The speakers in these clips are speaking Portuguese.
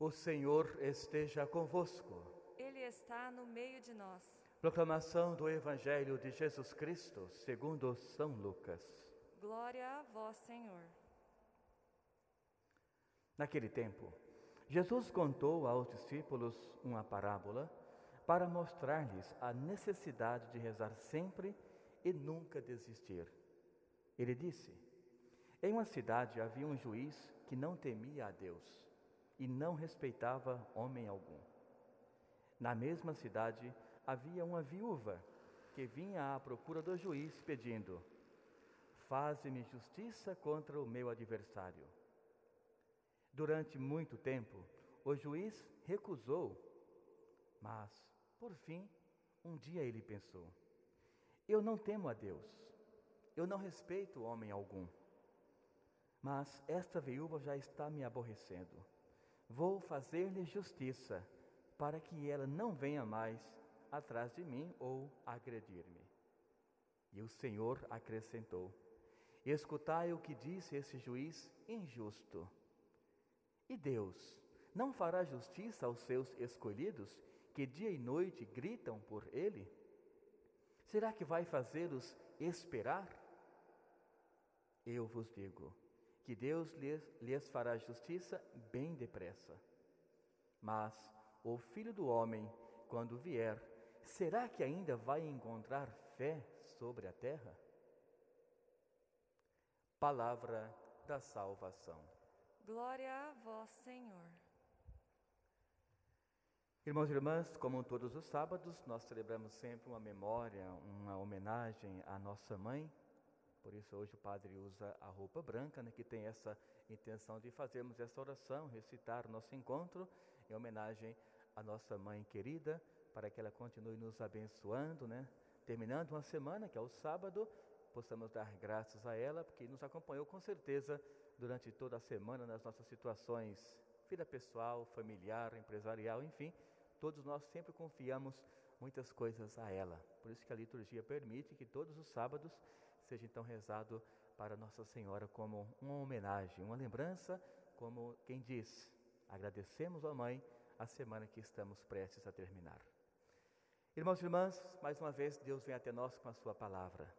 O Senhor esteja convosco. Ele está no meio de nós. Proclamação do Evangelho de Jesus Cristo, segundo São Lucas. Glória a vós, Senhor. Naquele tempo, Jesus contou aos discípulos uma parábola para mostrar-lhes a necessidade de rezar sempre e nunca desistir. Ele disse: Em uma cidade havia um juiz que não temia a Deus e não respeitava homem algum. Na mesma cidade havia uma viúva que vinha à procura do juiz pedindo: Faze-me justiça contra o meu adversário. Durante muito tempo, o juiz recusou, mas, por fim, um dia ele pensou: Eu não temo a Deus, eu não respeito homem algum, mas esta viúva já está me aborrecendo. Vou fazer-lhe justiça, para que ela não venha mais atrás de mim ou agredir-me. E o Senhor acrescentou: Escutai o que disse esse juiz injusto. E Deus não fará justiça aos seus escolhidos, que dia e noite gritam por ele? Será que vai fazê-los esperar? Eu vos digo que Deus lhes, lhes fará justiça bem depressa. Mas o filho do homem, quando vier, será que ainda vai encontrar fé sobre a terra? Palavra da salvação. Glória a vós, Senhor. Irmãos e irmãs, como todos os sábados, nós celebramos sempre uma memória, uma homenagem à nossa mãe. Por isso, hoje o padre usa a roupa branca, né, que tem essa intenção de fazermos essa oração, recitar o nosso encontro em homenagem à nossa mãe querida, para que ela continue nos abençoando, né? Terminando uma semana, que é o sábado, possamos dar graças a ela, porque nos acompanhou com certeza durante toda a semana nas nossas situações, vida pessoal, familiar, empresarial, enfim, todos nós sempre confiamos muitas coisas a ela. Por isso que a liturgia permite que todos os sábados seja então rezado para Nossa Senhora como uma homenagem, uma lembrança, como quem diz, agradecemos a Mãe a semana que estamos prestes a terminar. Irmãos e irmãs, mais uma vez Deus vem até nós com a sua palavra.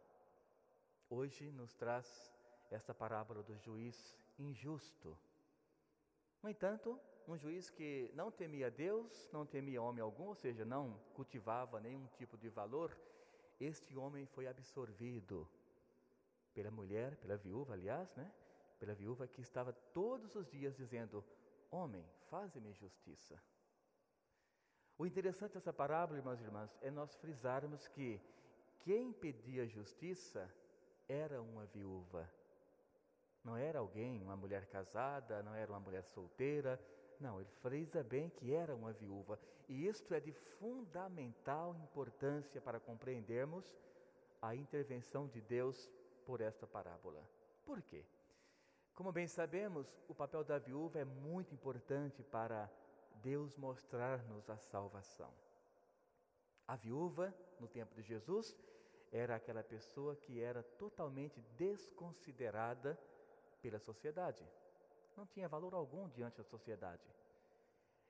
Hoje nos traz esta parábola do juiz injusto. No entanto, um juiz que não temia Deus, não temia homem algum, ou seja, não cultivava nenhum tipo de valor, este homem foi absorvido pela mulher, pela viúva, aliás, né? Pela viúva que estava todos os dias dizendo: Homem, faze-me justiça. O interessante dessa parábola, irmãos e irmãs, é nós frisarmos que quem pedia justiça era uma viúva. Não era alguém, uma mulher casada, não era uma mulher solteira. Não, ele frisa bem que era uma viúva. E isto é de fundamental importância para compreendermos a intervenção de Deus por esta parábola. Por quê? Como bem sabemos, o papel da viúva é muito importante para Deus mostrar-nos a salvação. A viúva, no tempo de Jesus, era aquela pessoa que era totalmente desconsiderada pela sociedade. Não tinha valor algum diante da sociedade.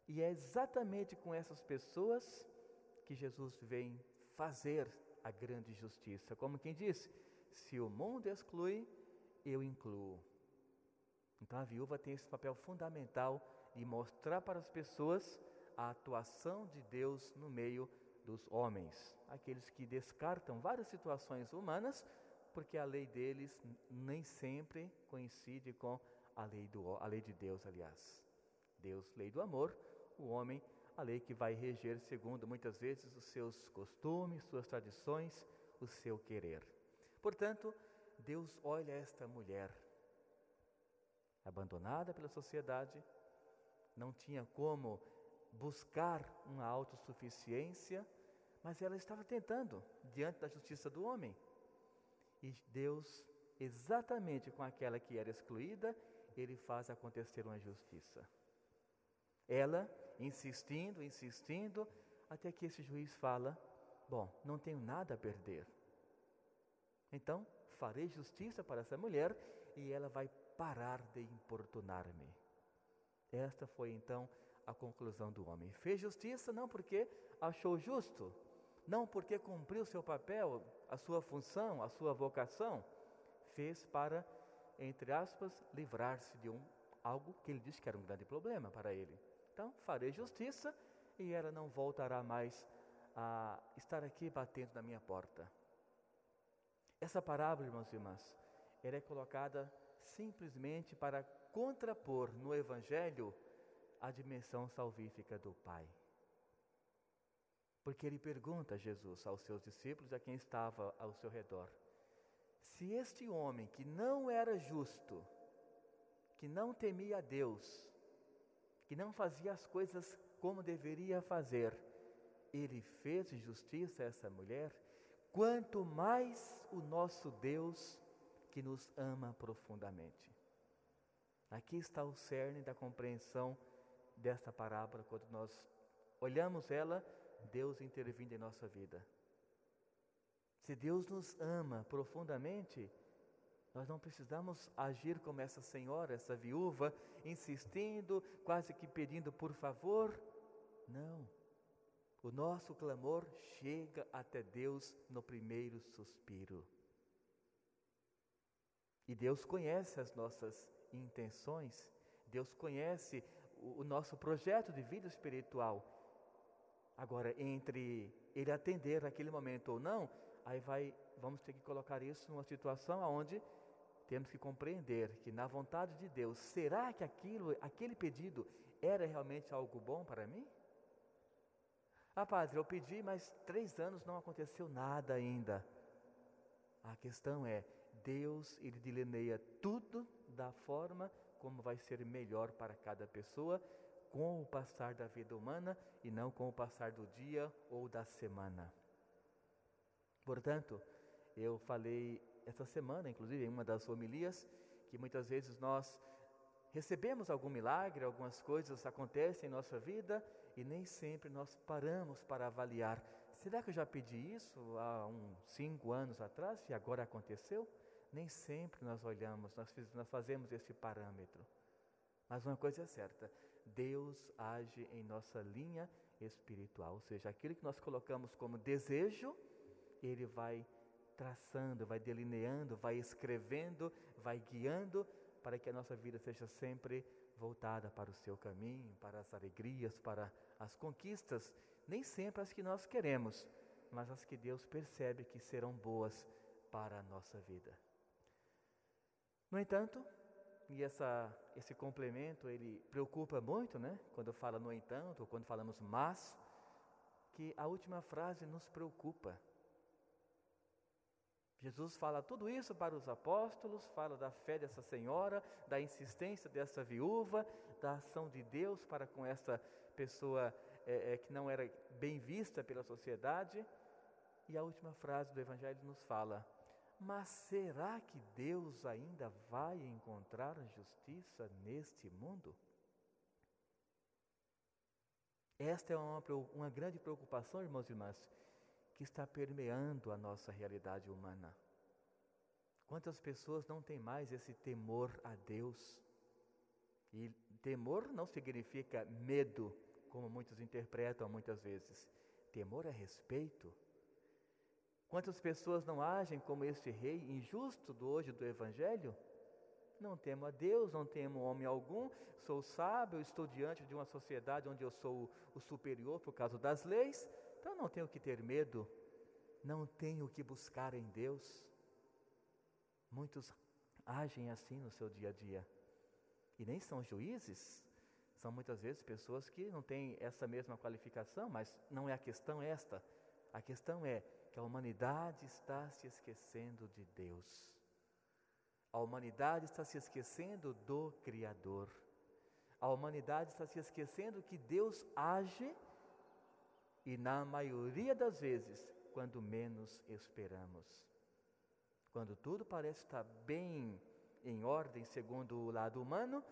E é exatamente com essas pessoas que Jesus vem fazer a grande justiça. Como quem diz: se o mundo exclui, eu incluo. Então a viúva tem esse papel fundamental de mostrar para as pessoas a atuação de Deus no meio dos homens, aqueles que descartam várias situações humanas, porque a lei deles nem sempre coincide com a lei, do, a lei de Deus, aliás. Deus, lei do amor, o homem, a lei que vai reger segundo muitas vezes os seus costumes, suas tradições, o seu querer. Portanto, Deus olha esta mulher, abandonada pela sociedade, não tinha como buscar uma autossuficiência, mas ela estava tentando diante da justiça do homem. E Deus, exatamente com aquela que era excluída, ele faz acontecer uma justiça. Ela insistindo, insistindo, até que esse juiz fala: Bom, não tenho nada a perder. Então, farei justiça para essa mulher e ela vai parar de importunar-me. Esta foi então a conclusão do homem. Fez justiça não porque achou justo, não porque cumpriu seu papel, a sua função, a sua vocação, fez para, entre aspas, livrar-se de um algo que ele disse que era um grande problema para ele. Então, farei justiça e ela não voltará mais a estar aqui batendo na minha porta. Essa parábola, irmãos e irmãs, ela é colocada simplesmente para contrapor no Evangelho a dimensão salvífica do Pai. Porque ele pergunta a Jesus, aos seus discípulos, a quem estava ao seu redor: se este homem que não era justo, que não temia a Deus, que não fazia as coisas como deveria fazer, ele fez justiça a essa mulher, quanto mais o nosso Deus que nos ama profundamente. Aqui está o cerne da compreensão desta parábola, quando nós olhamos ela, Deus intervindo em nossa vida. Se Deus nos ama profundamente, nós não precisamos agir como essa senhora, essa viúva, insistindo, quase que pedindo por favor. Não. O nosso clamor chega até Deus no primeiro suspiro. E Deus conhece as nossas intenções, Deus conhece o, nosso projeto de vida espiritual. Agora, entre ele atender naquele momento ou não, aí vai, vamos ter que colocar isso numa situação onde temos que compreender que na vontade de Deus, será que aquilo, aquele pedido era realmente algo bom para mim? Ah, padre, eu pedi, mas três anos não aconteceu nada ainda. A questão é, Deus, Ele delineia tudo da forma como vai ser melhor para cada pessoa com o passar da vida humana e não com o passar do dia ou da semana. Portanto, eu falei essa semana, inclusive em uma das homilias, que muitas vezes nós recebemos algum milagre, algumas coisas acontecem em nossa vida e nem sempre nós paramos para avaliar. Será que eu já pedi isso há uns cinco anos atrás e agora aconteceu? nem sempre nós olhamos, nós, nós fazemos esse parâmetro. Mas uma coisa é certa: Deus age em nossa linha espiritual, ou seja, aquilo que nós colocamos como desejo, Ele vai traçando, vai delineando, vai escrevendo, vai guiando para que a nossa vida seja sempre voltada para o seu caminho, para as alegrias, para as conquistas, nem sempre as que nós queremos, mas as que Deus percebe que serão boas para a nossa vida. No entanto, e essa, esse complemento ele preocupa muito, né? Quando fala no entanto, ou quando falamos mas, que a última frase nos preocupa. Jesus fala tudo isso para os apóstolos, fala da fé dessa senhora, da insistência dessa viúva, da ação de Deus para com essa pessoa é, é, que não era bem vista pela sociedade. E a última frase do Evangelho nos fala: mas será que Deus ainda vai encontrar justiça neste mundo? Esta é uma, uma grande preocupação, irmãos e irmãs, que está permeando a nossa realidade humana. Quantas pessoas não têm mais esse temor a Deus? E temor não significa medo, como muitos interpretam muitas vezes. Temor é respeito, Quantas pessoas não agem como este rei injusto do hoje do Evangelho? Não temo a Deus, não temo homem algum, sou sábio, estou diante de uma sociedade onde eu sou o superior por causa das leis, então não tenho que ter medo, não tenho que buscar em Deus. Muitos agem assim no seu dia a dia e nem são juízes, são muitas vezes pessoas que não têm essa mesma qualificação, mas não é a questão esta. A questão é que a humanidade está se esquecendo de Deus. A humanidade está se esquecendo do Criador. A humanidade está se esquecendo que Deus age e, na maioria das vezes, quando menos esperamos. Quando tudo parece estar bem em ordem segundo o lado humano,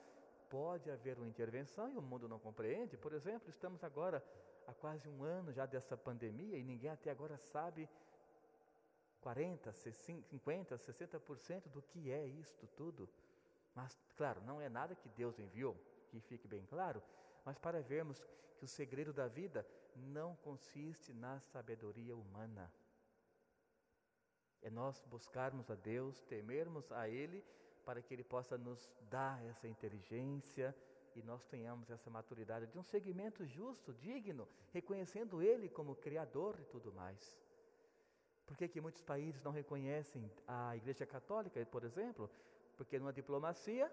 pode haver uma intervenção e o mundo não compreende. Por exemplo, estamos agora há quase um ano já dessa pandemia e ninguém até agora sabe 40, 50, 60% do que é isto tudo. Mas, claro, não é nada que Deus enviou, que fique bem claro, mas para vermos que o segredo da vida não consiste na sabedoria humana. É nós buscarmos a Deus, temermos a Ele, para que Ele possa nos dar essa inteligência e nós tenhamos essa maturidade de um segmento justo, digno, reconhecendo Ele como Criador e tudo mais. Por que, que muitos países não reconhecem a Igreja Católica, por exemplo? Porque numa diplomacia,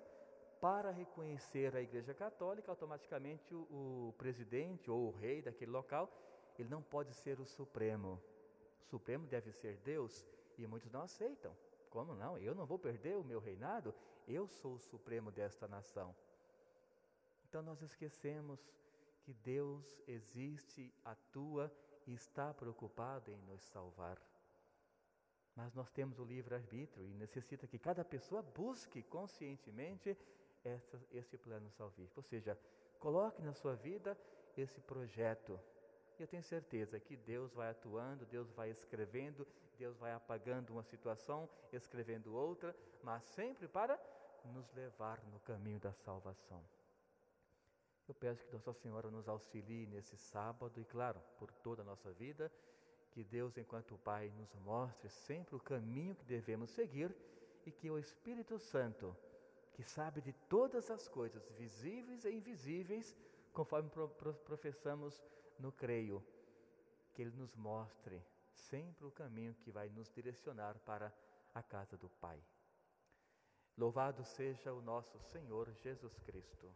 para reconhecer a Igreja Católica, automaticamente o, o presidente ou o rei daquele local, ele não pode ser o Supremo. O Supremo deve ser Deus e muitos não aceitam. Como não? Eu não vou perder o meu reinado? Eu sou o Supremo desta nação. Então nós esquecemos que Deus existe, atua e está preocupado em nos salvar. Mas nós temos o livre-arbítrio e necessita que cada pessoa busque conscientemente essa, esse plano salvífico. Ou seja, coloque na sua vida esse projeto. E eu tenho certeza que Deus vai atuando, Deus vai escrevendo, Deus vai apagando uma situação, escrevendo outra, mas sempre para nos levar no caminho da salvação. Eu peço que Nossa Senhora nos auxilie nesse sábado e, claro, por toda a nossa vida, que Deus, enquanto Pai, nos mostre sempre o caminho que devemos seguir e que o Espírito Santo, que sabe de todas as coisas, visíveis e invisíveis, conforme professamos no Creio, que Ele nos mostre sempre o caminho que vai nos direcionar para a casa do Pai. Louvado seja o nosso Senhor Jesus Cristo.